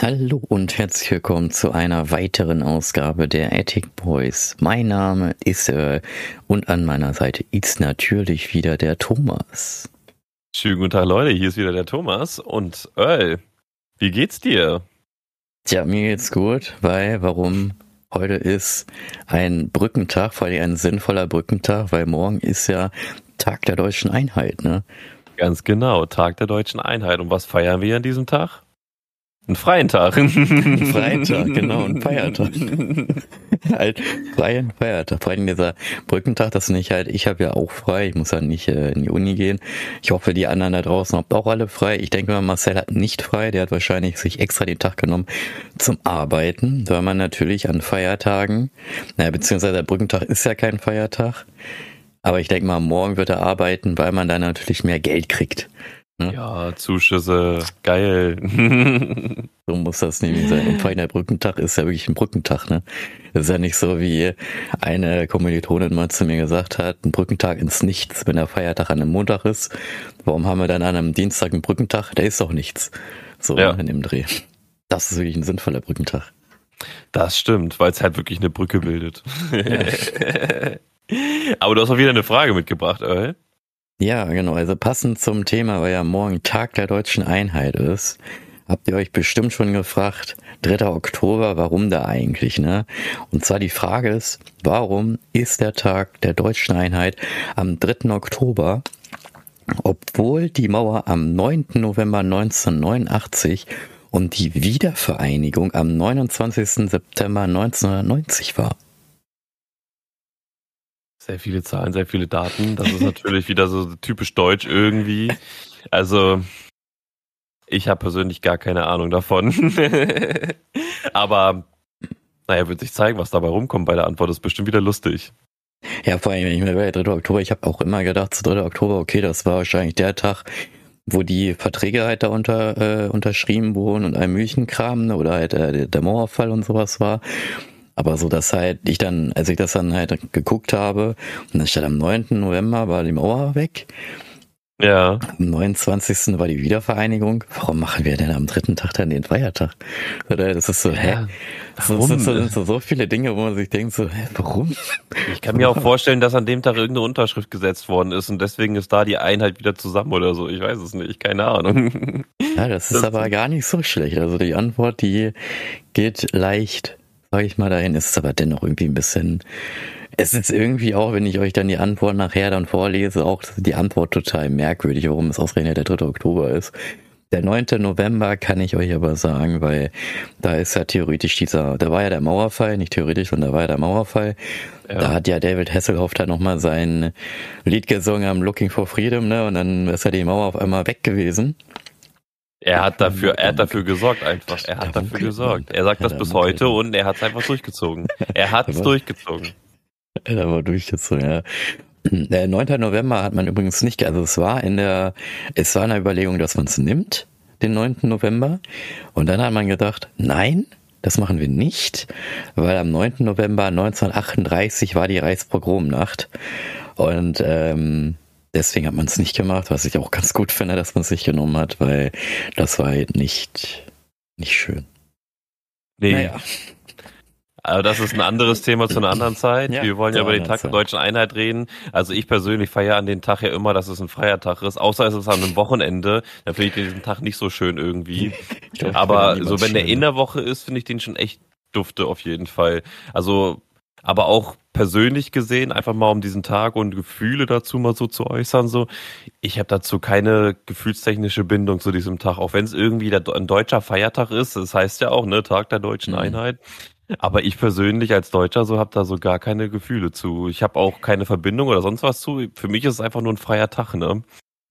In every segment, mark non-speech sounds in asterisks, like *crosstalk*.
Hallo und herzlich willkommen zu einer weiteren Ausgabe der Attic Boys. Mein Name ist Earl und an meiner Seite ist natürlich wieder der Thomas. Schönen guten Tag, Leute. Hier ist wieder der Thomas und Earl. Wie geht's dir? Tja, mir geht's gut, weil warum? Heute ist ein Brückentag, vor allem ein sinnvoller Brückentag, weil morgen ist ja Tag der deutschen Einheit, ne? Ganz genau, Tag der deutschen Einheit. Und was feiern wir an diesem Tag? Einen freien Tag. Einen freien Tag, genau, ein Feiertag. *laughs* halt freien Feiertag. Vor allem dieser Brückentag, das nicht halt, ich habe ja auch frei, ich muss ja nicht äh, in die Uni gehen. Ich hoffe, die anderen da draußen habt auch alle frei. Ich denke mal, Marcel hat nicht frei, der hat wahrscheinlich sich extra den Tag genommen zum Arbeiten, weil man natürlich an Feiertagen, naja, beziehungsweise der Brückentag ist ja kein Feiertag. Aber ich denke mal, morgen wird er arbeiten, weil man dann natürlich mehr Geld kriegt. Ne? Ja, Zuschüsse, geil. *laughs* so muss das nämlich sein. Und vor allem der Brückentag ist ja wirklich ein Brückentag, ne? Das ist ja nicht so, wie eine Kommilitonin mal zu mir gesagt hat, ein Brückentag ins Nichts, wenn der Feiertag an einem Montag ist. Warum haben wir dann an einem Dienstag einen Brückentag? Der ist doch nichts. So ja. in dem Dreh. Das ist wirklich ein sinnvoller Brückentag. Das stimmt, weil es halt wirklich eine Brücke bildet. *laughs* Aber du hast auch wieder eine Frage mitgebracht, Earl. Ja, genau. Also passend zum Thema, weil ja morgen Tag der deutschen Einheit ist, habt ihr euch bestimmt schon gefragt, 3. Oktober, warum da eigentlich, ne? Und zwar die Frage ist, warum ist der Tag der deutschen Einheit am 3. Oktober, obwohl die Mauer am 9. November 1989 und die Wiedervereinigung am 29. September 1990 war? Sehr viele Zahlen, sehr viele Daten. Das ist natürlich wieder so typisch deutsch irgendwie. Also, ich habe persönlich gar keine Ahnung davon. *laughs* Aber, naja, wird sich zeigen, was dabei rumkommt bei der Antwort. Das ist bestimmt wieder lustig. Ja, vor allem, wenn ich mir bei 3. Oktober, ich habe auch immer gedacht, zu 3. Oktober, okay, das war wahrscheinlich der Tag, wo die Verträge halt da unter, äh, unterschrieben wurden und ein Müchenkram ne, oder halt äh, der Mauerfall und sowas war. Aber so, dass halt ich dann, als ich das dann halt geguckt habe, und dann stand am 9. November war die Mauer weg. Ja. Am 29. war die Wiedervereinigung. Warum machen wir denn am dritten Tag dann den Feiertag? Das ist so, ja, hä? Warum? Das sind so, so, viele Dinge, wo man sich denkt, so, hä, warum? Ich kann mir auch vorstellen, dass an dem Tag irgendeine Unterschrift gesetzt worden ist und deswegen ist da die Einheit wieder zusammen oder so. Ich weiß es nicht, keine Ahnung. Ja, das ist das aber gar nicht so schlecht. Also die Antwort, die geht leicht sage ich mal, dahin ist es aber dennoch irgendwie ein bisschen. Es ist irgendwie auch, wenn ich euch dann die Antwort nachher dann vorlese, auch die Antwort total merkwürdig, warum es ausgerechnet der 3. Oktober ist. Der 9. November kann ich euch aber sagen, weil da ist ja theoretisch dieser, da war ja der Mauerfall, nicht theoretisch, sondern da war ja der Mauerfall. Ja. Da hat ja David Hasselhoff dann nochmal sein Lied gesungen am Looking for Freedom, ne, und dann ist ja die Mauer auf einmal weg gewesen. Er hat dafür, er hat dafür gesorgt einfach. Er hat dafür gesorgt. Er sagt das bis heute und er hat es einfach durchgezogen. Er hat es *laughs* durchgezogen. Er war durchgezogen, ja. Der 9. November hat man übrigens nicht, also es war in der, es war in der Überlegung, dass man es nimmt, den 9. November. Und dann hat man gedacht, nein, das machen wir nicht, weil am 9. November 1938 war die Reichspogromnacht. Und ähm, deswegen hat man es nicht gemacht, was ich auch ganz gut finde, dass man es nicht genommen hat, weil das war halt nicht, nicht schön. Nee. Naja. Aber das ist ein anderes Thema zu einer anderen Zeit. Ja, Wir wollen ja über den Tag der deutschen Einheit reden. Also ich persönlich feiere an den Tag ja immer, dass es ein freier Tag ist. Außer es ist an einem Wochenende. Da finde ich diesen Tag nicht so schön irgendwie. *laughs* Glaub, Aber so wenn der in der Woche ist, finde ich den schon echt dufte auf jeden Fall. Also aber auch persönlich gesehen, einfach mal um diesen Tag und Gefühle dazu mal so zu äußern, so. Ich habe dazu keine gefühlstechnische Bindung zu diesem Tag, auch wenn es irgendwie der, ein deutscher Feiertag ist. Das heißt ja auch, ne, Tag der deutschen mhm. Einheit. Aber ich persönlich als Deutscher so habe da so gar keine Gefühle zu. Ich habe auch keine Verbindung oder sonst was zu. Für mich ist es einfach nur ein freier Tag, ne?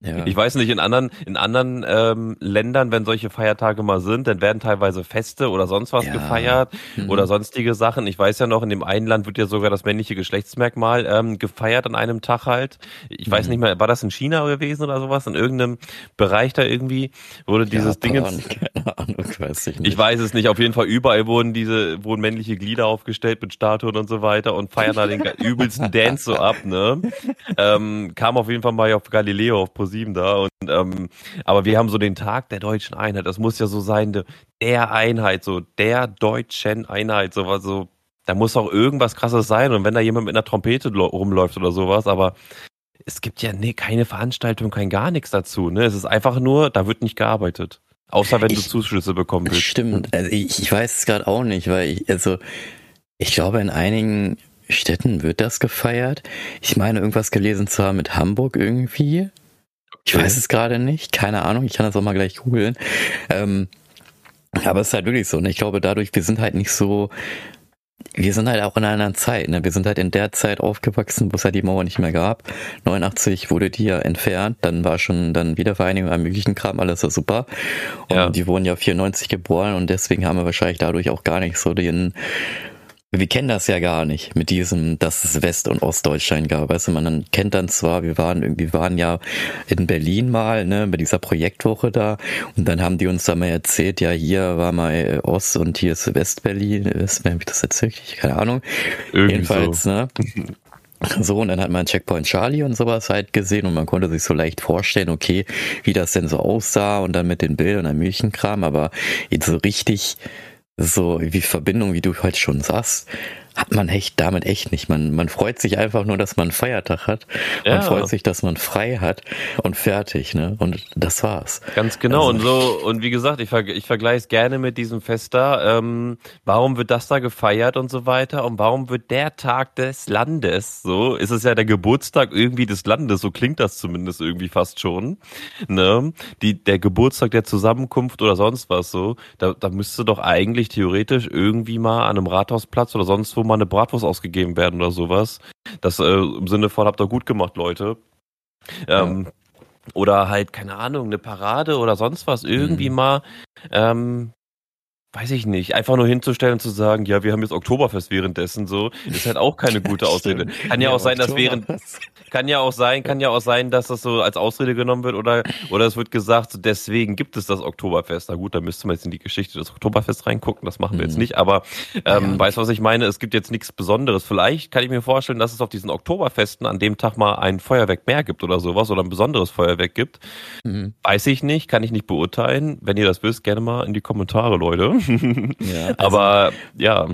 Ja. Ich weiß nicht, in anderen, in anderen ähm, Ländern, wenn solche Feiertage mal sind, dann werden teilweise Feste oder sonst was ja. gefeiert mhm. oder sonstige Sachen. Ich weiß ja noch, in dem einen Land wird ja sogar das männliche Geschlechtsmerkmal ähm, gefeiert an einem Tag halt. Ich mhm. weiß nicht mehr, war das in China gewesen oder sowas? In irgendeinem Bereich da irgendwie wurde dieses Ding. Keine Ahnung, *laughs* weiß ich nicht. Ich weiß es nicht. Auf jeden Fall überall wurden diese, wurden männliche Glieder aufgestellt mit Statuen und so weiter und feiern da den übelsten Dance so ab, ne? *laughs* Ähm, kam auf jeden Fall mal auf Galileo auf Position Pro7 da. Und, ähm, aber wir haben so den Tag der deutschen Einheit. Das muss ja so sein, de, der Einheit, so der deutschen Einheit, sowas, so. Da muss auch irgendwas krasses sein. Und wenn da jemand mit einer Trompete rumläuft oder sowas, aber es gibt ja nee, keine Veranstaltung, kein gar nichts dazu. Ne? Es ist einfach nur, da wird nicht gearbeitet. Außer wenn ich, du Zuschüsse bekommen willst. Stimmt, also ich, ich weiß es gerade auch nicht, weil ich, also ich glaube, in einigen Städten wird das gefeiert. Ich meine, irgendwas gelesen zu haben mit Hamburg irgendwie. Ich weiß es gerade nicht, keine Ahnung, ich kann das auch mal gleich googeln. Ähm, aber es ist halt wirklich so, ne? Ich glaube, dadurch, wir sind halt nicht so wir sind halt auch in einer anderen Zeit. Ne? Wir sind halt in der Zeit aufgewachsen, wo es halt die Mauer nicht mehr gab. 89 wurde die ja entfernt, dann war schon dann Wiedervereinigung am möglichen Kram, alles so super. Und ja. die wurden ja 94 geboren und deswegen haben wir wahrscheinlich dadurch auch gar nicht so den wir kennen das ja gar nicht mit diesem, dass es West- und Ostdeutschland gab. Weißt du, man kennt dann zwar, wir waren irgendwie, waren ja in Berlin mal, ne, bei dieser Projektwoche da und dann haben die uns da mal erzählt, ja, hier war mal Ost und hier ist Westberlin, Westberlin, habe ich das erzählt? Keine Ahnung. Irgendwie Jedenfalls, so. ne. So, und dann hat man Checkpoint Charlie und sowas halt gesehen und man konnte sich so leicht vorstellen, okay, wie das denn so aussah und dann mit den Bildern am Milchenkram, aber jetzt so richtig so wie Verbindung, wie du halt schon sagst, hat man echt damit echt nicht. Man, man freut sich einfach nur, dass man einen Feiertag hat. Ja. Man freut sich, dass man frei hat und fertig, ne? Und das war's. Ganz genau. Also, und so, und wie gesagt, ich, ver ich vergleiche es gerne mit diesem Fest da. Ähm, warum wird das da gefeiert und so weiter? Und warum wird der Tag des Landes so? Ist es ja der Geburtstag irgendwie des Landes, so klingt das zumindest irgendwie fast schon. Ne? Die, der Geburtstag der Zusammenkunft oder sonst was so, da, da müsste doch eigentlich theoretisch irgendwie mal an einem Rathausplatz oder sonst wo mal eine Bratwurst ausgegeben werden oder sowas. Das äh, im Sinne von habt ihr gut gemacht, Leute. Ähm, ja. Oder halt, keine Ahnung, eine Parade oder sonst was, irgendwie mhm. mal, ähm, weiß ich nicht, einfach nur hinzustellen und zu sagen, ja, wir haben jetzt Oktoberfest währenddessen so, ist halt auch keine gute *laughs* Ausrede. Kann ja, ja auch sein, dass während, kann ja auch sein, kann ja auch sein, dass das so als Ausrede genommen wird oder, oder es wird gesagt, so deswegen gibt es das Oktoberfest. Na gut, da müsste man jetzt in die Geschichte des Oktoberfests reingucken, das machen wir jetzt mhm. nicht, aber ähm, ja. weißt du, was ich meine? Es gibt jetzt nichts Besonderes. Vielleicht kann ich mir vorstellen, dass es auf diesen Oktoberfesten an dem Tag mal ein Feuerwerk mehr gibt oder sowas oder ein besonderes Feuerwerk gibt. Mhm. Weiß ich nicht, kann ich nicht beurteilen. Wenn ihr das wisst, gerne mal in die Kommentare, Leute. *laughs* ja, also, aber ja.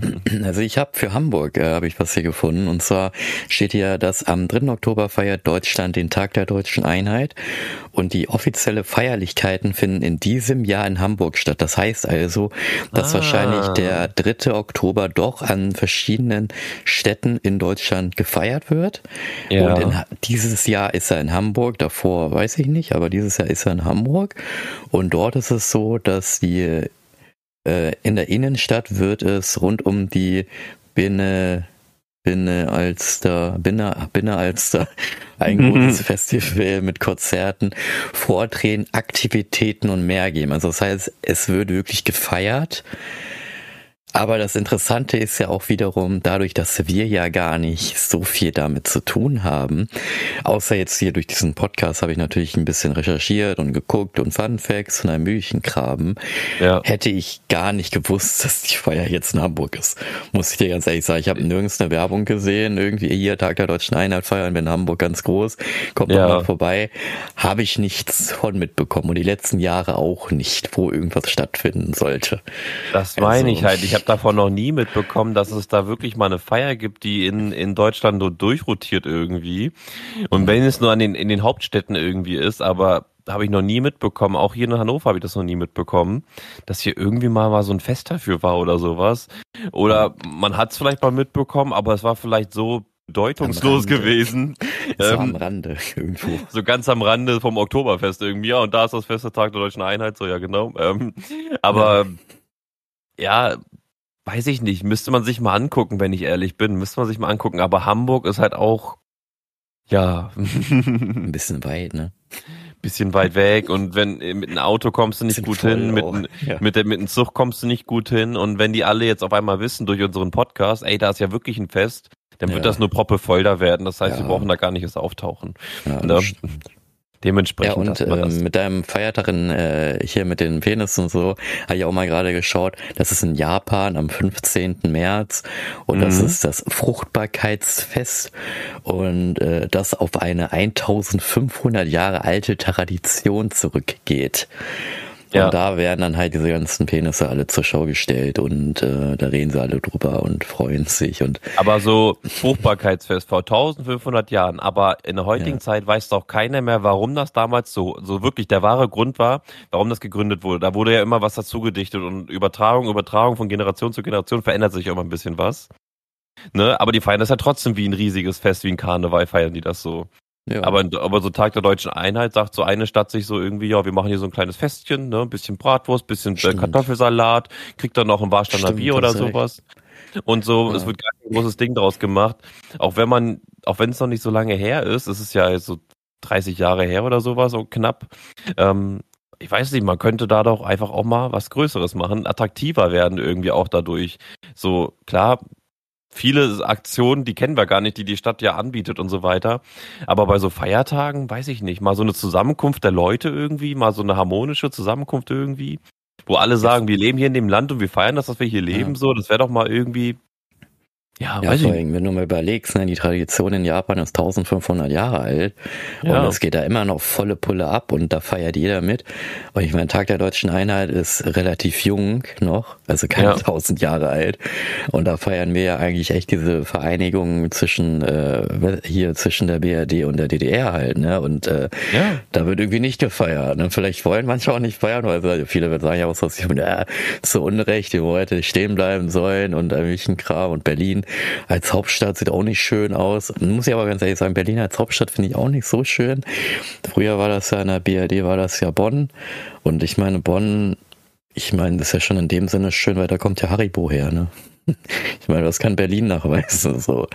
Also ich habe für Hamburg äh, habe ich was hier gefunden und zwar steht hier, dass am 3. Oktober feiert Deutschland den Tag der deutschen Einheit und die offizielle Feierlichkeiten finden in diesem Jahr in Hamburg statt. Das heißt also, dass ah. wahrscheinlich der 3. Oktober doch an verschiedenen Städten in Deutschland gefeiert wird. Ja. Und in, dieses Jahr ist er in Hamburg, davor weiß ich nicht, aber dieses Jahr ist er in Hamburg. Und dort ist es so, dass die äh, in der Innenstadt wird es rund um die Binne Binne Alster, Binne, Binne Alster, *laughs* ein mhm. großes Festival mit Konzerten, Vorträgen, Aktivitäten und mehr geben. Also das heißt, es wird wirklich gefeiert. Aber das Interessante ist ja auch wiederum, dadurch, dass wir ja gar nicht so viel damit zu tun haben, außer jetzt hier durch diesen Podcast habe ich natürlich ein bisschen recherchiert und geguckt und Fun Facts und ein Mühlengraben, ja. hätte ich gar nicht gewusst, *laughs* dass die Feier jetzt in Hamburg ist. Muss ich dir ganz ehrlich sagen, ich habe nirgends eine Werbung gesehen, irgendwie hier Tag der Deutschen Einheit feiern wir in Hamburg ganz groß, kommt ja. mal vorbei, habe ich nichts von mitbekommen und die letzten Jahre auch nicht, wo irgendwas stattfinden sollte. Das meine also, ich halt, ich habe davon noch nie mitbekommen, dass es da wirklich mal eine Feier gibt, die in, in Deutschland so durchrotiert irgendwie. Und wenn es nur an den, in den Hauptstädten irgendwie ist, aber habe ich noch nie mitbekommen, auch hier in Hannover habe ich das noch nie mitbekommen, dass hier irgendwie mal, mal so ein Fest dafür war oder sowas. Oder man hat es vielleicht mal mitbekommen, aber es war vielleicht so bedeutungslos gewesen. So ähm, am Rande irgendwo. So ganz am Rande vom Oktoberfest irgendwie. Ja, und da ist das feste Tag der Deutschen Einheit, so ja genau. Ähm, aber ja. ja, weiß ich nicht, müsste man sich mal angucken, wenn ich ehrlich bin, müsste man sich mal angucken. Aber Hamburg ist halt auch, ja. *laughs* Ein bisschen weit, ne? Bisschen weit weg und wenn äh, mit einem Auto kommst du nicht gut hin, mit, ja. mit, der, mit einem Zug kommst du nicht gut hin und wenn die alle jetzt auf einmal wissen durch unseren Podcast, ey, da ist ja wirklich ein Fest, dann wird ja. das nur proppe voll da werden. Das heißt, ja. wir brauchen da gar nicht erst auftauchen. Ja, ne? Dementsprechend. Ja, und äh, mit deinem Feiertag in, äh, hier mit den Penis und so, habe ich auch mal gerade geschaut, das ist in Japan am 15. März und mhm. das ist das Fruchtbarkeitsfest und äh, das auf eine 1500 Jahre alte Tradition zurückgeht. Ja. Und da werden dann halt diese ganzen Penisse alle zur Schau gestellt und äh, da reden sie alle drüber und freuen sich. und. Aber so Fruchtbarkeitsfest vor 1500 Jahren, aber in der heutigen ja. Zeit weiß doch keiner mehr, warum das damals so, so wirklich der wahre Grund war, warum das gegründet wurde. Da wurde ja immer was dazu gedichtet und Übertragung, Übertragung von Generation zu Generation verändert sich immer ein bisschen was. Ne? Aber die feiern das ja trotzdem wie ein riesiges Fest, wie ein Karneval feiern die das so. Ja. Aber, aber so Tag der deutschen Einheit sagt so eine Stadt sich so irgendwie, ja, wir machen hier so ein kleines Festchen, ne, ein bisschen Bratwurst, bisschen äh, Stimmt. Kartoffelsalat, kriegt dann noch ein Warsteiner Bier oder sowas. Und so, ja. es wird gar kein großes Ding draus gemacht. Auch wenn man, auch wenn es noch nicht so lange her ist, es ist ja so 30 Jahre her oder sowas, so knapp. Ähm, ich weiß nicht, man könnte da doch einfach auch mal was Größeres machen, attraktiver werden irgendwie auch dadurch. So, klar, viele Aktionen, die kennen wir gar nicht, die die Stadt ja anbietet und so weiter. Aber bei so Feiertagen, weiß ich nicht, mal so eine Zusammenkunft der Leute irgendwie, mal so eine harmonische Zusammenkunft irgendwie, wo alle sagen, wir leben hier in dem Land und wir feiern das, dass wir hier leben, ja. so, das wäre doch mal irgendwie ja, ja weiß vor allem, wenn du mal überlegst, ne, die Tradition in Japan ist 1500 Jahre alt ja. und es geht da immer noch volle Pulle ab und da feiert jeder mit. Und ich meine, Tag der Deutschen Einheit ist relativ jung noch, also keine ja. 1000 Jahre alt. Und da feiern wir ja eigentlich echt diese Vereinigung zwischen äh, hier zwischen der BRD und der DDR halt, ne? Und äh, ja. da wird irgendwie nicht gefeiert. Ne? Vielleicht wollen manche auch nicht feiern, weil viele werden sagen ja auch so, ja, zu Unrecht, die hätte stehen bleiben sollen und ein Kram und Berlin als Hauptstadt sieht auch nicht schön aus. Muss ich aber ganz ehrlich sagen, Berlin als Hauptstadt finde ich auch nicht so schön. Früher war das ja in der BRD, war das ja Bonn. Und ich meine, Bonn, ich meine, das ist ja schon in dem Sinne schön, weil da kommt ja Haribo her, ne? *laughs* Ich meine, das kann Berlin nachweisen, so.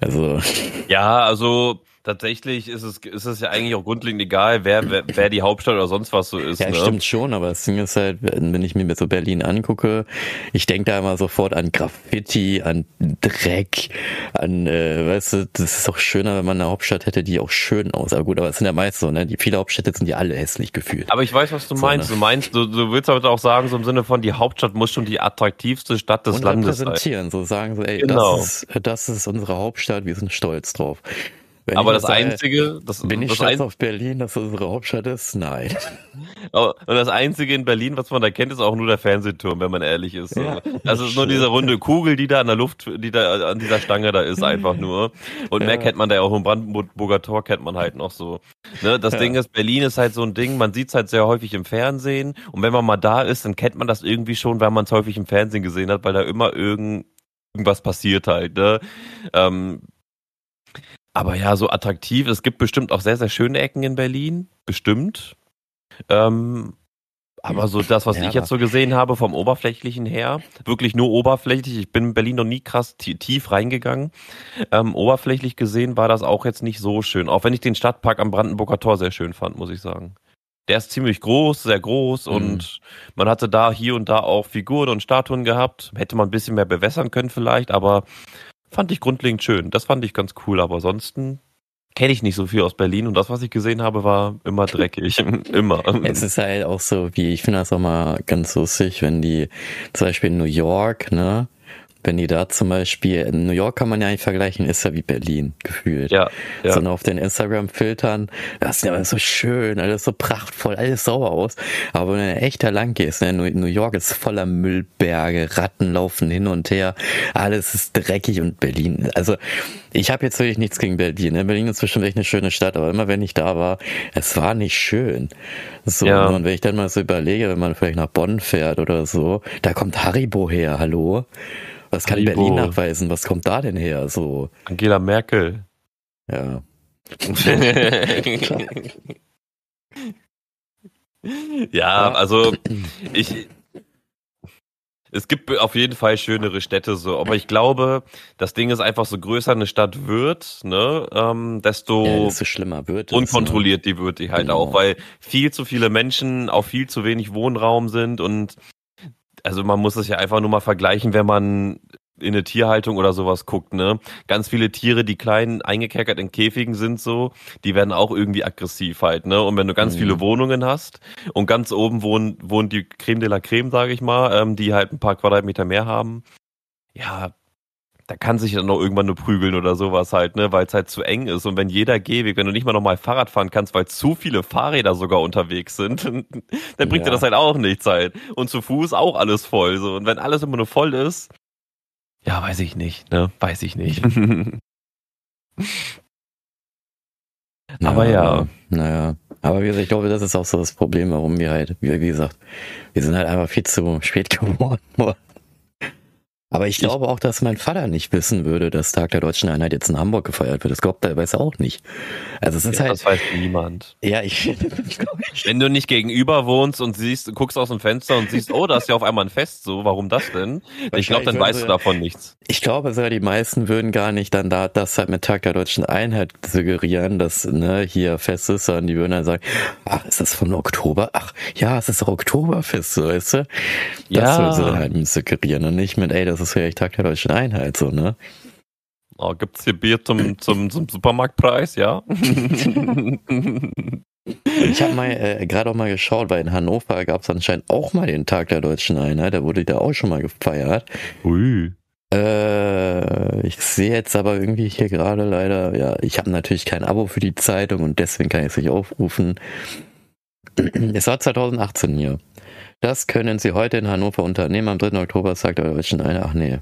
Also. Ja, also, tatsächlich ist es, ist es ja eigentlich auch grundlegend egal, wer, wer, wer die Hauptstadt oder sonst was so ist. Ja, ne? stimmt schon, aber das Ding ist halt, wenn ich mir so Berlin angucke, ich denke da immer sofort an Graffiti, an Dreck, an, äh, weißt du, das ist doch schöner, wenn man eine Hauptstadt hätte, die auch schön aussieht. Aber gut, aber es sind ja meist so, ne? Die viele Hauptstädte sind ja alle hässlich gefühlt. Aber ich weiß, was du so, meinst. Ne? Du meinst, du, du willst aber auch sagen, so im Sinne von, die Hauptstadt muss schon die attraktivste Stadt des Und Landes sein. präsentieren, so sagen so, ey, genau. das, ist, das ist unsere Hauptstadt, wir sind stolz drauf. Wenn aber das, das Einzige, das, bin ich das stolz auf Berlin, dass das unsere Hauptstadt ist? Nein. *laughs* und das Einzige in Berlin, was man da kennt, ist auch nur der Fernsehturm, wenn man ehrlich ist. Ja, das ist nur diese runde Kugel, die da an der Luft, die da an dieser Stange da ist, einfach nur. Und ja. mehr kennt man da ja auch im Brandenburger Tor kennt man halt noch so. Ne? Das ja. Ding ist, Berlin ist halt so ein Ding, man sieht es halt sehr häufig im Fernsehen. Und wenn man mal da ist, dann kennt man das irgendwie schon, weil man es häufig im Fernsehen gesehen hat, weil da immer irgend irgendwas passiert halt. Ne? Ähm, aber ja, so attraktiv. Es gibt bestimmt auch sehr, sehr schöne Ecken in Berlin. Bestimmt. Ähm, aber so das, was ja, ich jetzt so gesehen habe vom Oberflächlichen her, wirklich nur oberflächlich. Ich bin in Berlin noch nie krass tief reingegangen. Ähm, oberflächlich gesehen war das auch jetzt nicht so schön. Auch wenn ich den Stadtpark am Brandenburger Tor sehr schön fand, muss ich sagen. Der ist ziemlich groß, sehr groß mhm. und man hatte da hier und da auch Figuren und Statuen gehabt. Hätte man ein bisschen mehr bewässern können vielleicht, aber fand ich grundlegend schön. Das fand ich ganz cool, aber ansonsten kenne ich nicht so viel aus Berlin und das, was ich gesehen habe, war immer dreckig. *laughs* *laughs* immer. Es ist halt auch so, wie ich finde das auch mal ganz lustig, wenn die zum Beispiel in New York, ne, wenn die da zum Beispiel, in New York kann man ja nicht vergleichen, ist ja wie Berlin gefühlt. Ja. ja. Sondern auf den Instagram-Filtern, das ist ja alles so schön, alles so prachtvoll, alles sauber aus. Aber wenn du echt da lang gehst, ne, New York ist voller Müllberge, Ratten laufen hin und her, alles ist dreckig und Berlin, also ich habe jetzt wirklich nichts gegen Berlin. Ne? Berlin ist bestimmt echt eine schöne Stadt, aber immer wenn ich da war, es war nicht schön. So, ja. und wenn ich dann mal so überlege, wenn man vielleicht nach Bonn fährt oder so, da kommt Haribo her, hallo? Was kann Haribo. Berlin nachweisen? Was kommt da denn her? So. Angela Merkel. *laughs* Ja. ja, also ich, es gibt auf jeden Fall schönere Städte so, aber ich glaube, das Ding ist einfach, so größer eine Stadt wird, ne, ähm, desto, ja, desto schlimmer wird es, unkontrolliert ne? die wird die halt genau. auch, weil viel zu viele Menschen auf viel zu wenig Wohnraum sind und also man muss es ja einfach nur mal vergleichen, wenn man in eine Tierhaltung oder sowas guckt, ne? Ganz viele Tiere, die klein eingekerkert in Käfigen sind so, die werden auch irgendwie aggressiv halt, ne? Und wenn du ganz mhm. viele Wohnungen hast und ganz oben wohnen, wohnen die Creme de la Creme, sage ich mal, ähm, die halt ein paar Quadratmeter mehr haben, ja, da kann sich dann noch irgendwann nur prügeln oder sowas halt, ne, weil es halt zu eng ist. Und wenn jeder Gehweg, wenn du nicht mal nochmal Fahrrad fahren kannst, weil zu viele Fahrräder sogar unterwegs sind, *laughs* dann bringt ja. dir das halt auch nichts halt. Und zu Fuß auch alles voll. So. Und wenn alles immer nur voll ist, ja, weiß ich nicht, ne? Weiß ich nicht. *laughs* aber ja. Naja. Aber wie gesagt, ich glaube, das ist auch so das Problem, warum wir halt, wie, wie gesagt, wir sind halt einfach viel zu spät geworden. *laughs* Aber ich glaube auch, dass mein Vater nicht wissen würde, dass Tag der Deutschen Einheit jetzt in Hamburg gefeiert wird. Das glaubt er, weiß er auch nicht. Also es ist ja, halt. Das weiß niemand. Ja, ich. *laughs* Wenn du nicht gegenüber wohnst und siehst, guckst aus dem Fenster und siehst, oh, da ist ja auf einmal ein Fest, so, warum das denn? Ich glaube, dann weißt du davon nichts. Ich glaube sogar, die meisten würden gar nicht dann da das halt mit Tag der Deutschen Einheit suggerieren, dass ne, hier Fest ist, sondern die würden dann sagen, ach, ist das vom Oktober? Ach, ja, es ist doch Oktoberfest, so, weißt du? Das ja. würden sie halt suggerieren und nicht mit, ey, das ist ist vielleicht Tag der Deutschen Einheit, so, ne? Oh, gibt's hier Bier zum, zum, zum Supermarktpreis, ja? *laughs* ich habe mal äh, gerade auch mal geschaut, weil in Hannover gab es anscheinend auch mal den Tag der Deutschen Einheit, da wurde da auch schon mal gefeiert. Ui. Äh, ich sehe jetzt aber irgendwie hier gerade leider, ja, ich habe natürlich kein Abo für die Zeitung und deswegen kann ich es nicht aufrufen. *clears throat* Es war 2018 hier. Das können Sie heute in Hannover unternehmen. Am 3. Oktober sagt der Deutschen eine, ach nee.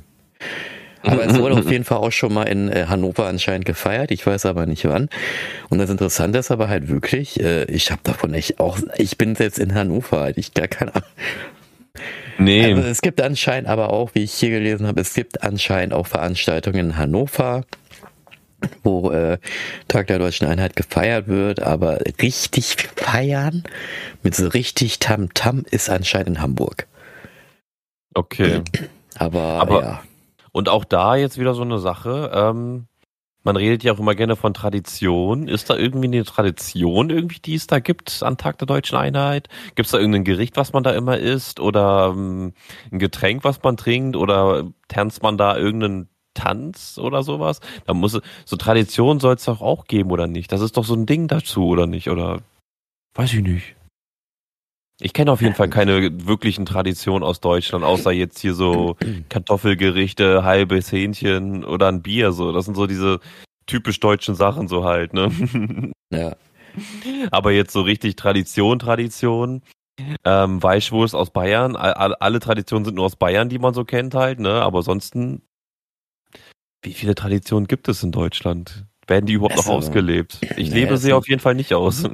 Aber es wurde auf jeden Fall auch schon mal in äh, Hannover anscheinend gefeiert. Ich weiß aber nicht wann. Und das Interessante ist aber halt wirklich, äh, ich habe davon echt auch, ich bin jetzt in Hannover, halt ich gar keine Ahnung. Nee. Also es gibt anscheinend aber auch, wie ich hier gelesen habe, es gibt anscheinend auch Veranstaltungen in Hannover wo äh, Tag der Deutschen Einheit gefeiert wird, aber richtig feiern mit so richtig Tam-Tam ist anscheinend in Hamburg. Okay. *clears throat* Aber, aber ja. Und auch da jetzt wieder so eine Sache. Ähm, man redet ja auch immer gerne von Tradition. Ist da irgendwie eine Tradition, irgendwie, die es da gibt an Tag der Deutschen Einheit? Gibt es da irgendein Gericht, was man da immer isst? Oder ähm, ein Getränk, was man trinkt? Oder tanzt man da irgendeinen Tanz oder sowas. Da muss so Tradition soll es doch auch geben oder nicht? Das ist doch so ein Ding dazu oder nicht? Oder weiß ich nicht. Ich kenne auf jeden Fall keine wirklichen Traditionen aus Deutschland, außer jetzt hier so *clears throat* Kartoffelgerichte, halbes Hähnchen oder ein Bier. So, das sind so diese typisch deutschen Sachen so halt, ne? *laughs* Ja. Aber jetzt so richtig Tradition, Tradition. Ähm, Weichwurst aus Bayern. Alle, Traditionen sind nur aus Bayern, die man so kennt halt, ne? Aber ansonsten wie viele Traditionen gibt es in Deutschland? Werden die überhaupt also, noch ausgelebt? Ich nee, lebe sie auf jeden Fall nicht aus.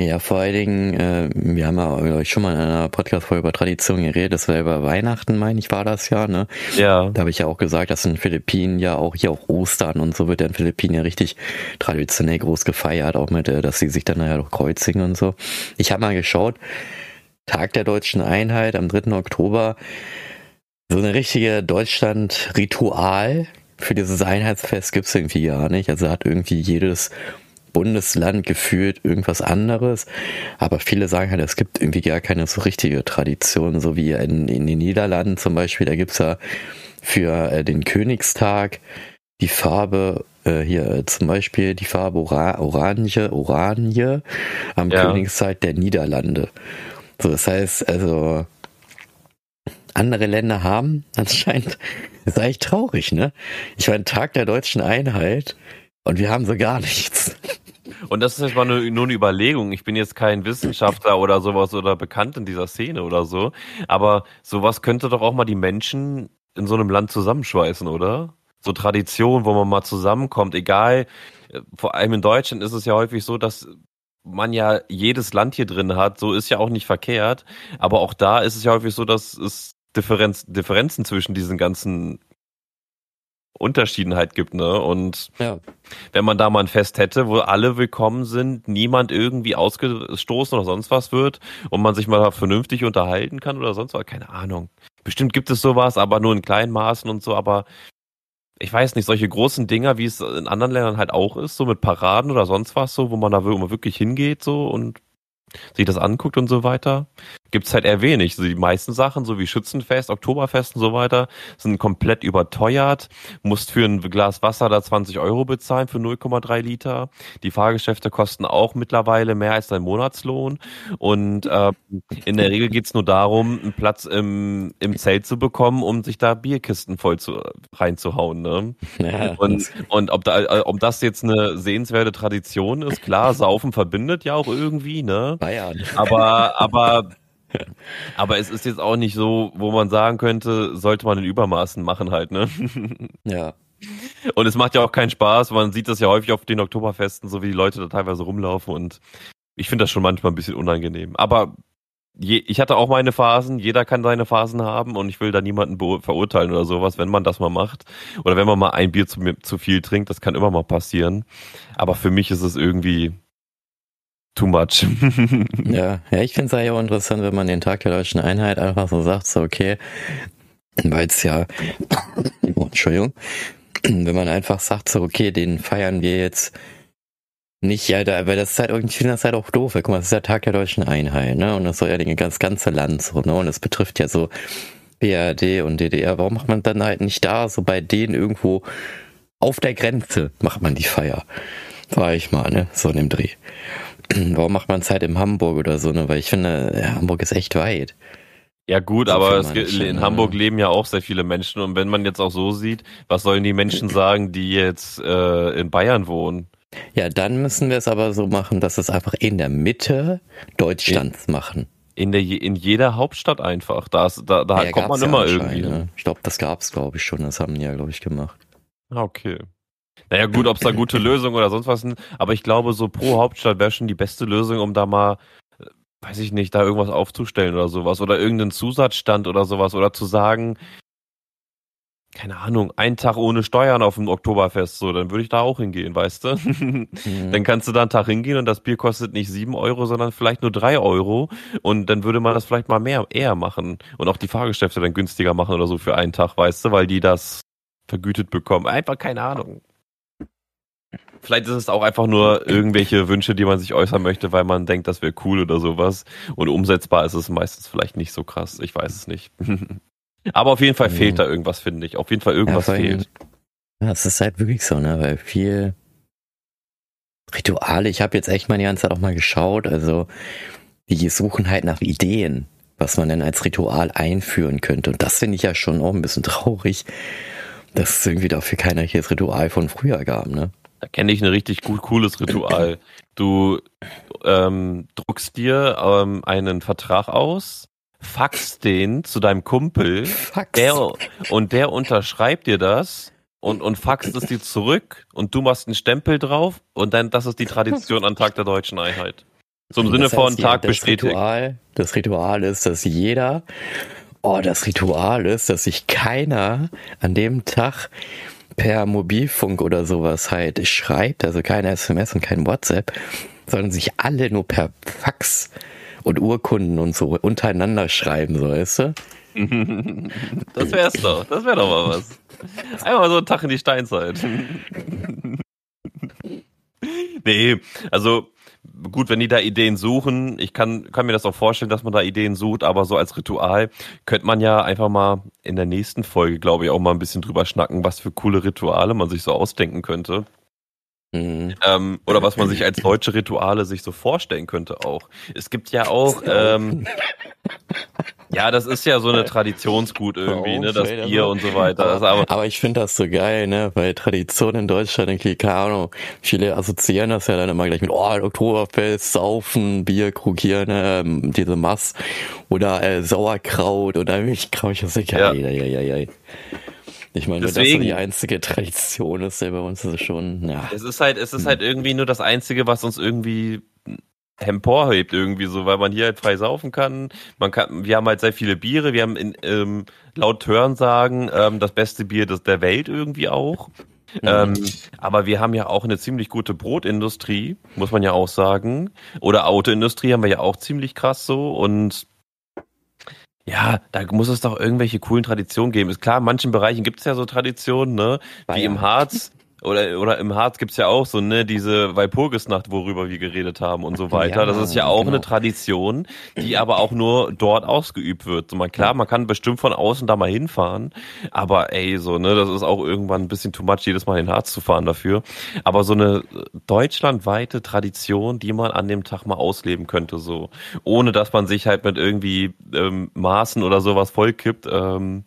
Ja, vor allen Dingen, äh, wir haben ja glaube ich, schon mal in einer Podcast-Folge über Traditionen geredet, das war über Weihnachten, meine ich, war das ja, ne? Ja. Da habe ich ja auch gesagt, dass in den Philippinen ja auch hier auch Ostern und so wird ja in den Philippinen ja richtig traditionell groß gefeiert, auch mit, äh, dass sie sich dann nachher doch kreuzigen und so. Ich habe mal geschaut, Tag der deutschen Einheit am 3. Oktober, so eine richtige Deutschland-Ritual, für dieses Einheitsfest gibt es irgendwie gar nicht. Also hat irgendwie jedes Bundesland gefühlt irgendwas anderes. Aber viele sagen halt, es gibt irgendwie gar keine so richtige Tradition, so wie in, in den Niederlanden zum Beispiel. Da gibt's ja für äh, den Königstag die Farbe, äh, hier äh, zum Beispiel die Farbe Ora Orange, Oranje am ja. Königstag der Niederlande. So, das heißt, also andere Länder haben *laughs* anscheinend, ist eigentlich traurig, ne? Ich war ein Tag der deutschen Einheit und wir haben so gar nichts. Und das ist jetzt mal nur, nur eine Überlegung. Ich bin jetzt kein Wissenschaftler oder sowas oder bekannt in dieser Szene oder so. Aber sowas könnte doch auch mal die Menschen in so einem Land zusammenschweißen, oder? So Tradition, wo man mal zusammenkommt, egal. Vor allem in Deutschland ist es ja häufig so, dass man ja jedes Land hier drin hat. So ist ja auch nicht verkehrt. Aber auch da ist es ja häufig so, dass es Differenz, Differenzen zwischen diesen ganzen Unterschieden halt gibt, ne? Und ja. wenn man da mal ein Fest hätte, wo alle willkommen sind, niemand irgendwie ausgestoßen oder sonst was wird und man sich mal vernünftig unterhalten kann oder sonst was, keine Ahnung. Bestimmt gibt es sowas, aber nur in kleinen Maßen und so, aber ich weiß nicht, solche großen Dinger, wie es in anderen Ländern halt auch ist, so mit Paraden oder sonst was, so, wo man da wirklich hingeht, so und sich das anguckt und so weiter. Gibt's halt eher wenig. Also die meisten Sachen, so wie Schützenfest, Oktoberfest und so weiter, sind komplett überteuert. Musst für ein Glas Wasser da 20 Euro bezahlen für 0,3 Liter. Die Fahrgeschäfte kosten auch mittlerweile mehr als dein Monatslohn. Und äh, in der Regel geht's nur darum, einen Platz im, im Zelt zu bekommen, um sich da Bierkisten voll zu, reinzuhauen. Ne? Ja, und, und ob, da, ob das jetzt eine sehenswerte Tradition ist, klar, Saufen verbindet ja auch irgendwie, ne? Bayern. Aber, aber aber es ist jetzt auch nicht so, wo man sagen könnte, sollte man in Übermaßen machen halt, ne? Ja. Und es macht ja auch keinen Spaß. Man sieht das ja häufig auf den Oktoberfesten, so wie die Leute da teilweise rumlaufen und ich finde das schon manchmal ein bisschen unangenehm. Aber je, ich hatte auch meine Phasen, jeder kann seine Phasen haben und ich will da niemanden verurteilen oder sowas, wenn man das mal macht. Oder wenn man mal ein Bier zu, zu viel trinkt, das kann immer mal passieren. Aber für mich ist es irgendwie, too much. *laughs* ja, ja, ich finde es eigentlich auch interessant, wenn man den Tag der deutschen Einheit einfach so sagt, so okay, weil es ja, oh, Entschuldigung, wenn man einfach sagt, so okay, den feiern wir jetzt nicht, ja, da, weil das ist halt irgendwie, ich finde das halt auch doof, weil, guck mal, das ist der Tag der deutschen Einheit, ne, und das soll ja das ganze Land so, ne, und das betrifft ja so BRD und DDR, warum macht man dann halt nicht da, so bei denen irgendwo auf der Grenze macht man die Feier, war ich mal, ne, so in dem Dreh. *clears throat* Warum macht man es halt in Hamburg oder so, ne? Weil ich finde, ja, Hamburg ist echt weit. Ja gut, so aber es, in ne? Hamburg leben ja auch sehr viele Menschen und wenn man jetzt auch so sieht, was sollen die Menschen *clears throat* sagen, die jetzt äh, in Bayern wohnen? Ja, dann müssen wir es aber so machen, dass es einfach in der Mitte Deutschlands in, machen. In der in jeder Hauptstadt einfach. Da, da, da ja, kommt man immer ja irgendwie. Ne? Ich glaube, das gab es, glaube ich, schon. Das haben die ja, glaube ich, gemacht. Ah, okay. Naja, gut, ob es da gute *laughs* Lösungen oder sonst was sind, aber ich glaube, so pro Hauptstadt wäre schon die beste Lösung, um da mal, äh, weiß ich nicht, da irgendwas aufzustellen oder sowas oder irgendeinen Zusatzstand oder sowas oder zu sagen, keine Ahnung, ein Tag ohne Steuern auf dem Oktoberfest, so, dann würde ich da auch hingehen, weißt du? *laughs* Mhm. Dann kannst du da einen Tag hingehen und das Bier kostet nicht sieben Euro, sondern vielleicht nur drei Euro und dann würde man das vielleicht mal mehr, eher machen und auch die Fahrgeschäfte dann günstiger machen oder so für einen Tag, weißt du, weil die das vergütet bekommen. Einfach keine Ahnung. Vielleicht ist es auch einfach nur irgendwelche Wünsche, die man sich äußern möchte, weil man denkt, das wäre cool oder sowas. Und umsetzbar ist es meistens vielleicht nicht so krass. Ich weiß es nicht. *laughs* Aber auf jeden Fall fehlt da irgendwas, finde ich. Auf jeden Fall irgendwas ja, fehlt. Ja, es ist halt wirklich so, ne? Weil viel Rituale, ich habe jetzt echt mal die ganze Zeit auch mal geschaut, also die suchen halt nach Ideen, was man denn als Ritual einführen könnte. Und das finde ich ja schon auch ein bisschen traurig, dass es irgendwie dafür keiner hier das Ritual von früher gab, ne? Da kenne ich ein richtig gut, cooles Ritual. Du ähm, druckst dir ähm, einen Vertrag aus, faxst den zu deinem Kumpel, Fax. der, und der unterschreibt dir das und, und faxt es dir zurück und du machst einen Stempel drauf und dann, das ist die Tradition an Tag der Deutschen Einheit. So im Sinne das heißt, von Tag ja, bestätigt. Ritual, das Ritual ist, dass jeder, oh, das Ritual ist, dass sich keiner an dem Tag per Mobilfunk oder sowas halt schreibt, also keine SMS und kein WhatsApp, sondern sich alle nur per Fax und Urkunden und so untereinander schreiben, so weißt du? *laughs* Das wär's doch, das wär doch mal was. Einmal so ein Tag in die Steinzeit. *laughs* Nee, also gut, wenn die da Ideen suchen, ich kann, kann mir das auch vorstellen, dass man da Ideen sucht, aber so als Ritual könnte man ja einfach mal in der nächsten Folge, glaube ich, auch mal ein bisschen drüber schnacken, was für coole Rituale man sich so ausdenken könnte. Mhm. Ähm, oder was man sich als deutsche Rituale sich so vorstellen könnte auch. Es gibt ja auch, ähm, *laughs* *laughs* ja, das ist ja so eine Traditionsgut irgendwie, ne, das Bier und so weiter. Aber, aber, aber ich finde das so geil, ne, weil Tradition in Deutschland, irgendwie, keine Ahnung, viele assoziieren das ja dann immer gleich mit, oh, Oktoberfest, Saufen, Bier, Krugieren, ne, diese Mass oder äh, Sauerkraut oder Milchkraut, ich weiß ja, ja, ja, ja. Ich meine, Deswegen, das so die einzige Tradition ist ja bei uns ist schon, ja. Es ist halt, es ist halt irgendwie nur das Einzige, was uns irgendwie emporhebt irgendwie so, weil man hier halt frei saufen kann. Man kann, wir haben halt sehr viele Biere. Wir haben in, ähm, laut Hörensagen ähm, das beste Bier des, der Welt irgendwie auch. Mhm. Ähm, aber wir haben ja auch eine ziemlich gute Brotindustrie, muss man ja auch sagen. Oder Autoindustrie haben wir ja auch ziemlich krass so und ja, da muss es doch irgendwelche coolen Traditionen geben. Ist klar, in manchen Bereichen gibt es ja so Traditionen, ne? Wie im Harz. Oder, oder im Harz gibt's ja auch so, ne, diese Walpurgisnacht, worüber wir geredet haben und so weiter. Ja, das ist ja auch genau. eine Tradition, die aber auch nur dort ausgeübt wird. So mal klar, man kann bestimmt von außen da mal hinfahren, aber ey, so, ne, das ist auch irgendwann ein bisschen too much, jedes Mal in den Harz zu fahren dafür. Aber so eine deutschlandweite Tradition, die man an dem Tag mal ausleben könnte, so. Ohne dass man sich halt mit irgendwie ähm, Maßen oder sowas vollkippt, ähm,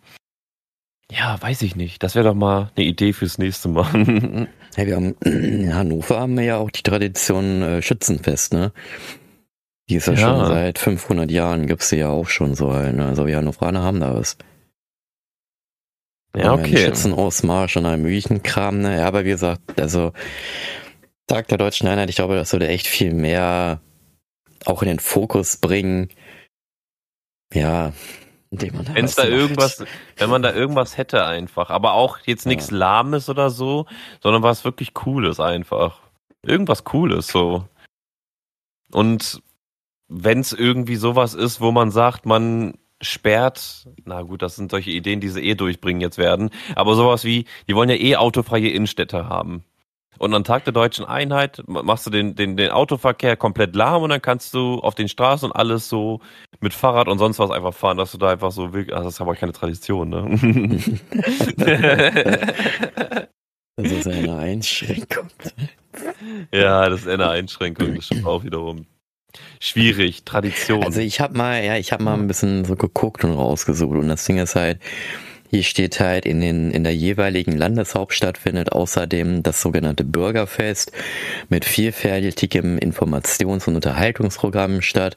ja, weiß ich nicht. Das wäre doch mal eine Idee fürs nächste Mal. *laughs* hey, wir haben, *clears throat* in Hannover haben wir ja auch die Tradition äh, Schützenfest, ne? Die ist ja, ja, schon seit 500 Jahren, gibt's sie ja auch schon so halt, ne? Also wir Hannoveraner haben da was. Ja, okay. Schützenausmarsch und ein Müchenkram, ne? Ja, aber wie gesagt, also Tag der Deutschen Einheit, ich glaube, das würde echt viel mehr auch in den Fokus bringen. Ja, wenn da irgendwas, wenn man da irgendwas hätte einfach, aber auch jetzt nichts ja. lahmes oder so, sondern was wirklich cooles einfach. Irgendwas cooles so. Und wenn es irgendwie sowas ist, wo man sagt, man sperrt, na gut, das sind solche Ideen, die sie eh durchbringen jetzt werden, aber sowas wie, die wollen ja eh autofreie Innenstädte haben. Und am Tag der deutschen Einheit machst du den, den, den Autoverkehr komplett lahm und dann kannst du auf den Straßen und alles so mit Fahrrad und sonst was einfach fahren, dass du da einfach so wirklich, also das ist aber keine Tradition, ne? *laughs* das ist eine Einschränkung. Ja, das ist eine Einschränkung, das stimmt auch wiederum. Schwierig, Tradition. Also ich habe mal, ja, ich habe mal ein bisschen so geguckt und rausgesucht und das Ding ist halt, hier steht halt, in, den, in der jeweiligen Landeshauptstadt findet außerdem das sogenannte Bürgerfest mit vielfältigem Informations- und Unterhaltungsprogramm statt.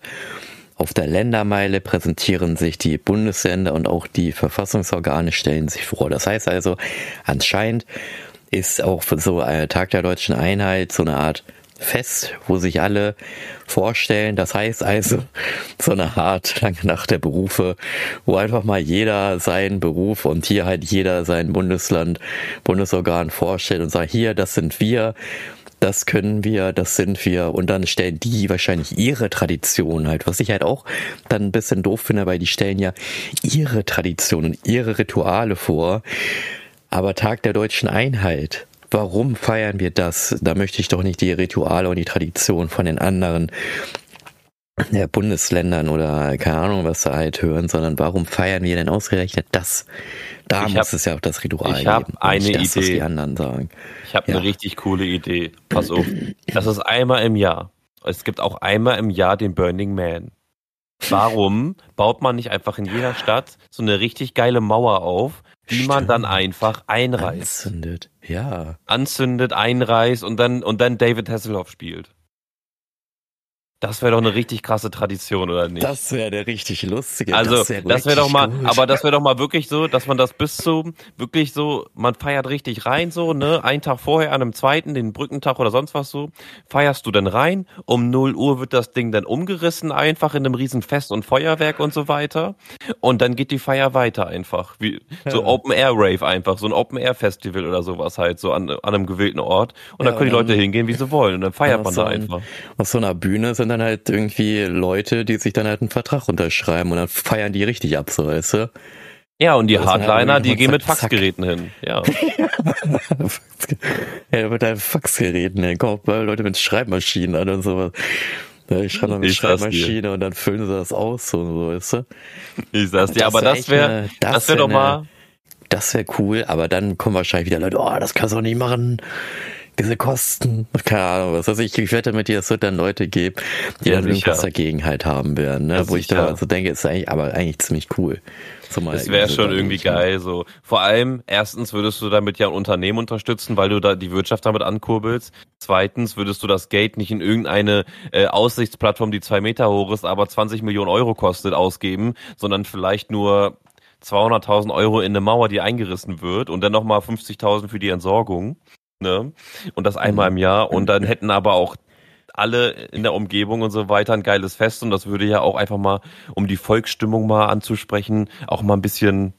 Auf der Ländermeile präsentieren sich die Bundesländer und auch die Verfassungsorgane stellen sich vor. Das heißt also, anscheinend ist auch so ein Tag der deutschen Einheit so eine Art Fest, wo sich alle vorstellen. Das heißt also so eine Art lange Nacht der Berufe, wo einfach mal jeder seinen Beruf und hier halt jeder sein Bundesland, Bundesorgan vorstellt und sagt, hier, das sind wir, das können wir, das sind wir und dann stellen die wahrscheinlich ihre Tradition halt, was ich halt auch dann ein bisschen doof finde, weil die stellen ja ihre Traditionen, ihre Rituale vor. Aber Tag der deutschen Einheit warum feiern wir das? Da möchte ich doch nicht die Rituale und die Tradition von den anderen Bundesländern oder keine Ahnung, was da halt hören, sondern warum feiern wir denn ausgerechnet das? Da ich muss hab, es ja auch das Ritual ich geben. eine das, Idee. Was die anderen sagen. Ich habe ja. eine richtig coole Idee. Pass auf. Das ist einmal im Jahr. Es gibt auch einmal im Jahr den Burning Man. Warum baut man nicht einfach in jeder Stadt so eine richtig geile Mauer auf, die Stimmt. man dann einfach einreißt. Anzündet, ja. Anzündet, einreißt und dann, und dann David Hasselhoff spielt. Das wäre doch eine richtig krasse Tradition, oder nicht? Das wäre der richtig lustige. Also, das wäre wär doch mal, gut. aber das wäre doch mal wirklich so, dass man das bis zu, wirklich so, man feiert richtig rein so, ne? Einen Tag vorher, an einem zweiten, den Brückentag oder sonst was so, feierst du dann rein. Um 0 Uhr wird das Ding dann umgerissen, einfach in einem riesen Fest und Feuerwerk und so weiter. Und dann geht die Feier weiter einfach. Wie, so ja. Open Air Rave einfach, so ein Open Air Festival oder sowas halt, so an, an einem gewählten Ort. Und ja, dann können die Leute hingehen, wie sie wollen. Und dann feiert man da einfach. Auf so einer Bühne sind dann halt irgendwie Leute, die sich dann halt einen Vertrag unterschreiben und dann feiern die richtig ab, so weißt du? Ja, und die Hardliner, halt die gehen mit Faxgeräten hin. Ja. *laughs* ja, mit deinen Faxgeräten hin. Kommen Leute mit Schreibmaschinen an und sowas. Ja, ich schreibe mal mit ich Schreibmaschine und dann füllen sie das aus und so, weißt du? Ich sag's dir, aber das wäre, das wäre das wär doch mal. Das wäre cool, aber dann kommen wahrscheinlich wieder Leute, oh, das kannst du auch nicht machen diese Kosten, keine Ahnung, was weiß ich, ich wette mit dir, es wird dann Leute geben, die ja, dann sicher. irgendwas dagegen halt haben werden, ne? Ja, wo sicher. ich dann so denke, ist eigentlich, aber eigentlich ziemlich cool. So das wäre schon irgendwie geil, so. Vor allem, erstens würdest du damit ja ein Unternehmen unterstützen, weil du da die Wirtschaft damit ankurbelst. Zweitens würdest du das Geld nicht in irgendeine äh, Aussichtsplattform, die zwei Meter hoch ist, aber 20 Millionen Euro kostet, ausgeben, sondern vielleicht nur 200.000 Euro in eine Mauer, die eingerissen wird und dann nochmal 50.000 für die Entsorgung. Ne? Und das einmal im Jahr. Und dann hätten aber auch alle in der Umgebung und so weiter ein geiles Fest. Und das würde ja auch einfach mal, um die Volksstimmung mal anzusprechen, auch mal ein bisschen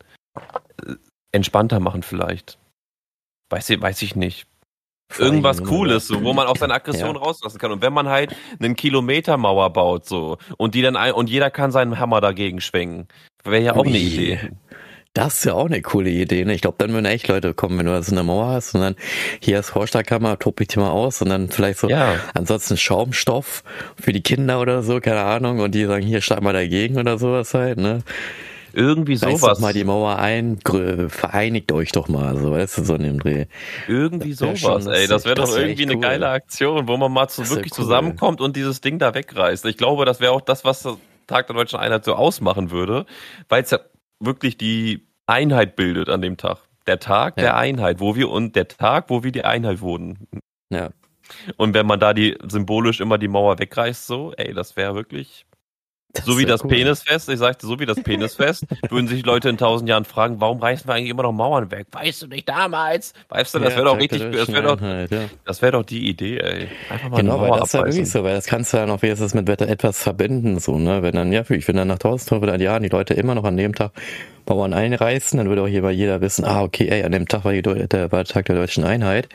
äh, entspannter machen vielleicht. Weiß, weiß ich nicht. Irgendwas Cooles, so, wo man auch seine Aggression ja. rauslassen kann. Und wenn man halt einen Kilometer Mauer baut, so, und die dann ein, und jeder kann seinen Hammer dagegen schwenken, wäre ja auch eine Idee. Das ist ja auch eine coole Idee. Ne? Ich glaube, dann würden echt Leute kommen, wenn du so eine Mauer hast und dann hier ist Vorschlagkammer, tob ich die mal aus und dann vielleicht so ja. ansonsten Schaumstoff für die Kinder oder so, keine Ahnung, und die sagen, hier schlag mal dagegen oder sowas halt, ne? Irgendwie sowas. Reißt mal die Mauer ein, vereinigt euch doch mal, so weißt du, so in dem Dreh. Irgendwie sowas, schon, ey. Das wäre doch wär irgendwie eine cool. geile Aktion, wo man mal so wirklich cool. zusammenkommt und dieses Ding da wegreißt. Ich glaube, das wäre auch das, was der Tag der Deutschen Einheit so ausmachen würde, weil es ja wirklich die Einheit bildet an dem Tag. Der Tag ja. der Einheit, wo wir und der Tag, wo wir die Einheit wurden. Ja. Und wenn man da die symbolisch immer die Mauer wegreißt, so, ey, das wäre wirklich das so wie das cool. Penisfest, ich sagte, so wie das Penisfest, *laughs* würden sich Leute in tausend Jahren fragen, warum reißen wir eigentlich immer noch Mauern weg? Weißt du nicht damals? Weißt du, das ja, wäre doch richtig, das wäre doch, ja. das wäre doch die Idee, ey. Einfach mal genau, weil das ist ja wirklich so, weil das kannst du ja noch wenigstens mit Wetter etwas verbinden, so, ne? Wenn dann, ja, ich wenn dann nach tausend Jahren die Leute immer noch an dem Tag Mauern einreißen, dann würde auch jeder, jeder wissen, ah, okay, ey, an dem Tag war, die, der, war der Tag der deutschen Einheit.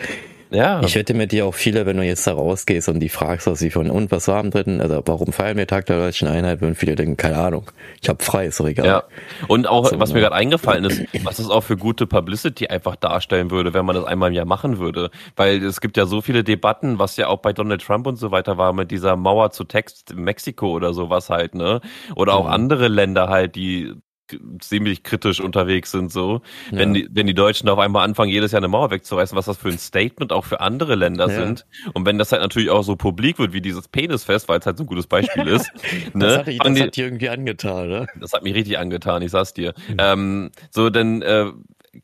Ja. Ich wette mit dir auch viele, wenn du jetzt da rausgehst und die fragst, was sie von und was war am dritten, also warum feiern wir Tag der deutschen Einheit, würden viele denken, keine Ahnung, ich habe frei, ist doch egal. Ja. Und auch, so, was mir ne? gerade eingefallen ist, was das auch für gute Publicity einfach darstellen würde, wenn man das einmal im Jahr machen würde. Weil es gibt ja so viele Debatten, was ja auch bei Donald Trump und so weiter war, mit dieser Mauer zu Text Mexiko oder sowas halt, ne? Oder auch mhm. andere Länder halt, die ziemlich kritisch unterwegs sind, so. Ja. Wenn, die, wenn die Deutschen auf einmal anfangen, jedes Jahr eine Mauer wegzureißen, was das für ein *laughs* Statement auch für andere Länder ja. sind. Und wenn das halt natürlich auch so publik wird, wie dieses Penisfest, weil es halt so ein gutes Beispiel ist. *laughs* ne? Das, hat, ich, das die, hat dir irgendwie angetan, ne? Das hat mich richtig angetan, ich sag's dir. Mhm. Ähm, so, dann, äh,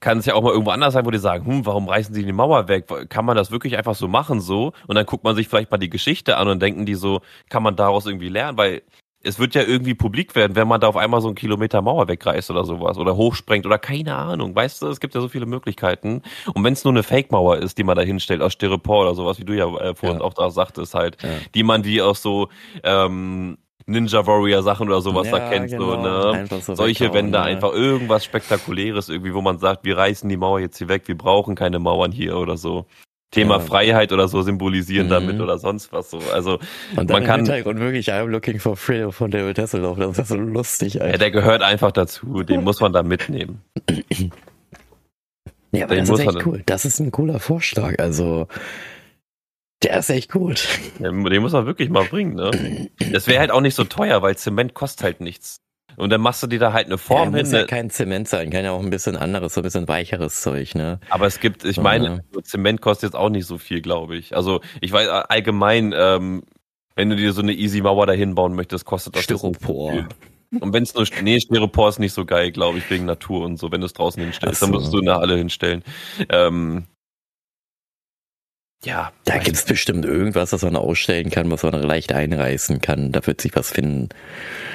kann es ja auch mal irgendwo anders sein, wo die sagen, hm, warum reißen sie die Mauer weg? Kann man das wirklich einfach so machen so? Und dann guckt man sich vielleicht mal die Geschichte an und denken die so, kann man daraus irgendwie lernen? Weil es wird ja irgendwie publik werden, wenn man da auf einmal so einen Kilometer Mauer wegreißt oder sowas oder hochsprengt oder keine Ahnung. Weißt du, es gibt ja so viele Möglichkeiten. Und wenn es nur eine Fake-Mauer ist, die man da hinstellt aus Styropor oder sowas, wie du ja äh, vorhin ja. auch da sagtest, halt, ja. die man wie aus so ähm, Ninja Warrior Sachen oder sowas ja, da kennt, genau. so, ne? So Solche Wände, ja. einfach irgendwas Spektakuläres irgendwie, wo man sagt, wir reißen die Mauer jetzt hier weg, wir brauchen keine Mauern hier oder so. Thema ja. Freiheit oder so symbolisieren mhm. damit oder sonst was so. Also und man kann und wirklich I'm looking for freedom von David Hasselhoff. Das ist so lustig. Eigentlich. Ja, der gehört einfach dazu. Den muss man da mitnehmen. *clears throat* Ja, aber den das ist echt cool. Das ist ein cooler Vorschlag. Also der ist echt gut. Den, den muss man wirklich mal bringen. Ne? *clears throat* Das wäre halt auch nicht so teuer, weil Zement kostet halt nichts. Und dann machst du dir da halt eine Form ja, hin. Muss ja kein Zement sein, kann ja auch ein bisschen anderes, so ein bisschen weicheres Zeug, ne? Aber es gibt, ich meine, ja. Zement kostet jetzt auch nicht so viel, glaube ich. Also ich weiß allgemein, ähm, wenn du dir so eine Easy Mauer dahin bauen möchtest, kostet das Styropor. So und wenn es nur, nee, Styropor ist nicht so geil, glaube ich, wegen Natur und so. Wenn du es draußen hinstellst, so. dann musst du eine Halle hinstellen. Ähm, ja. Da gibt es bestimmt irgendwas, was man ausstellen kann, was man leicht einreißen kann. Da wird sich was finden.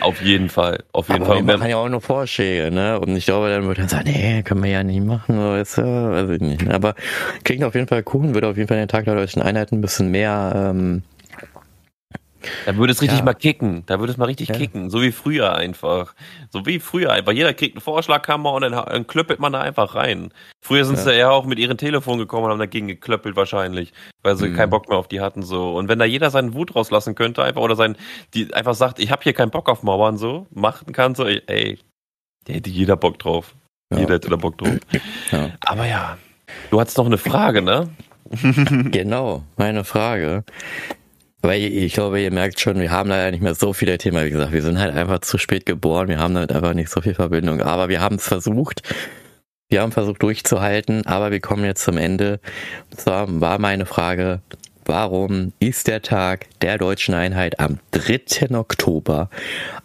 Auf jeden Fall. Auf jeden Aber Fall. Man kann ja auch nur Vorschläge, ne? Und ich glaube, dann wird er sagen, nee, können wir ja nicht machen, weißt du? weiß ich nicht. Aber klingt auf jeden Fall cool und würde auf jeden Fall den Tag der deutschen Einheit ein bisschen mehr ähm, da würde es richtig ja. mal kicken. Da würde es mal richtig ja. kicken. So wie früher einfach. So wie früher einfach. Jeder kriegt eine Vorschlagkammer und dann, dann klöppelt man da einfach rein. Früher sind ja. sie ja auch mit ihrem Telefon gekommen und haben dagegen geklöppelt wahrscheinlich, weil sie mhm. keinen Bock mehr auf die hatten so. Und wenn da jeder seinen Wut rauslassen könnte einfach oder sein, die einfach sagt, ich habe hier keinen Bock auf Mauern so, machen kann so, ey, der hätte jeder Bock drauf. Jeder hätte da Bock drauf. *clears throat* Aber ja, du hattest noch eine Frage, ne? *laughs* genau, meine Frage. Weil ich glaube, ihr merkt schon, wir haben leider nicht mehr so viele Themen. Wie gesagt, wir sind halt einfach zu spät geboren. Wir haben damit einfach nicht so viel Verbindung. Aber wir haben es versucht. Wir haben versucht durchzuhalten, aber wir kommen jetzt zum Ende. Und zwar war meine Frage, warum ist der Tag der deutschen Einheit am 3. Oktober,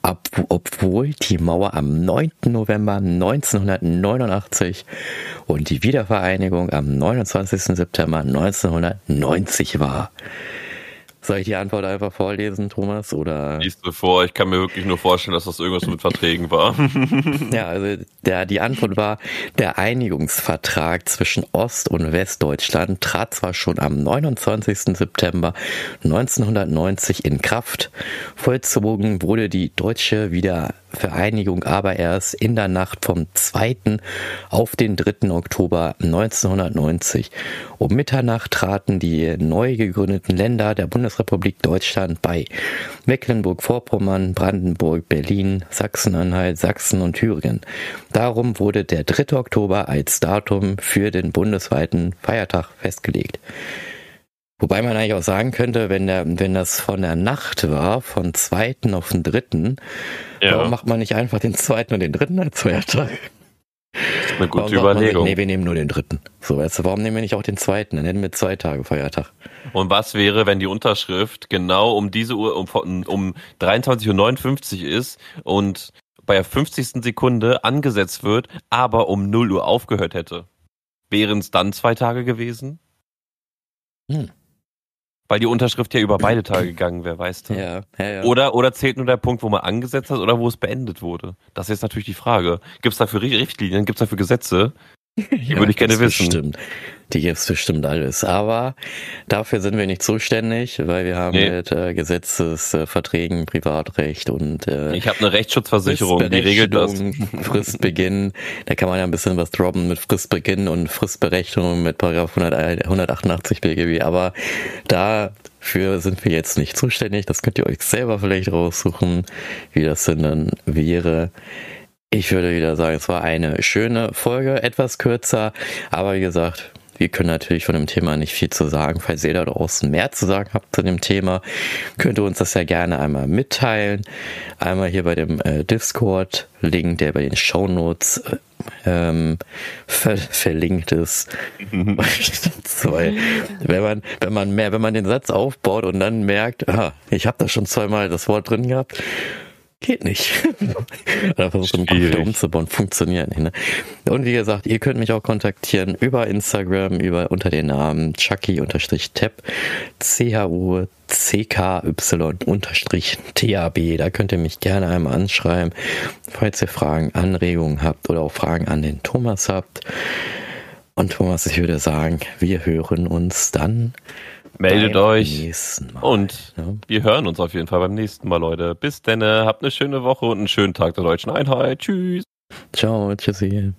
ab, obwohl die Mauer am 9. November 1989 und die Wiedervereinigung am 29. September 1990 war? Soll ich die Antwort einfach vorlesen, Thomas? Oder? Liest du vor, ich kann mir wirklich nur vorstellen, dass das irgendwas mit Verträgen war. *laughs* *laughs* ja, also der, die Antwort war, der Einigungsvertrag zwischen Ost- und Westdeutschland trat zwar schon am 29. September 1990 in Kraft, vollzogen wurde die deutsche Wieder Vereinigung aber erst in der Nacht vom 2. auf den 3. Oktober 1990. Um Mitternacht traten die neu gegründeten Länder der Bundesrepublik Deutschland bei. Mecklenburg-Vorpommern, Brandenburg, Berlin, Sachsen-Anhalt, Sachsen und Thüringen. Darum wurde der 3. Oktober als Datum für den bundesweiten Feiertag festgelegt. Wobei man eigentlich auch sagen könnte, wenn der, wenn das von der Nacht war, von zweiten auf den dritten, ja. warum macht man nicht einfach den zweiten und den dritten als Feiertag? Eine gute warum Überlegung. nee, wir nehmen nur den dritten. So, weißt du, warum nehmen wir nicht auch den zweiten? Dann hätten wir zwei Tage Feiertag. Und was wäre, wenn die Unterschrift genau um diese Uhr, um, um 23.59 Uhr ist und bei der 50. Sekunde angesetzt wird, aber um 0 Uhr aufgehört hätte? Wären es dann zwei Tage gewesen? Hm. Weil die Unterschrift ja über beide Tage gegangen wäre, weißt du? Ja, ja, ja. Oder, oder zählt nur der Punkt, wo man angesetzt hat oder wo es beendet wurde? Das ist jetzt natürlich die Frage. Gibt es dafür Richtlinien? Gibt es dafür Gesetze? Die ja, würde ich gerne wissen. Bestimmt. Die gibt's bestimmt alles. Aber dafür sind wir nicht zuständig, weil wir haben nee. mit äh, Gesetzesverträgen, äh, Privatrecht und äh, Ich habe eine Rechtsschutzversicherung, die regelt das. Fristbeginn, da kann man ja ein bisschen was droppen mit Fristbeginn und Fristberechnung mit Paragraph 188 BGB. Aber dafür sind wir jetzt nicht zuständig. Das könnt ihr euch selber vielleicht raussuchen, wie das denn dann wäre. Ich würde wieder sagen, es war eine schöne Folge, etwas kürzer, aber wie gesagt, wir können natürlich von dem Thema nicht viel zu sagen. Falls ihr da draußen mehr zu sagen habt zu dem Thema, könnt ihr uns das ja gerne einmal mitteilen. Einmal hier bei dem äh, Discord-Link, der bei den Show Notes äh, ähm, ver verlinkt ist. *laughs* Wenn man, wenn man mehr, wenn man den Satz aufbaut und dann merkt, ah, ich habe da schon zweimal das Wort drin gehabt, Geht nicht. *laughs* Oder versucht einen Computer umzubauen, funktioniert nicht. Ne? Und wie gesagt, ihr könnt mich auch kontaktieren über Instagram, über unter den Namen Chucky-Tab, C-H-U-C-K-Y-Tab. Da könnt ihr mich gerne einmal anschreiben, falls ihr Fragen, Anregungen habt oder auch Fragen an den Thomas habt. Und Thomas, ich würde sagen, wir hören uns dann Meldet euch. Und ja. wir hören uns auf jeden Fall beim nächsten Mal, Leute. Bis denn, habt eine schöne Woche und einen schönen Tag der deutschen Einheit. Tschüss. Ciao, tschüssi.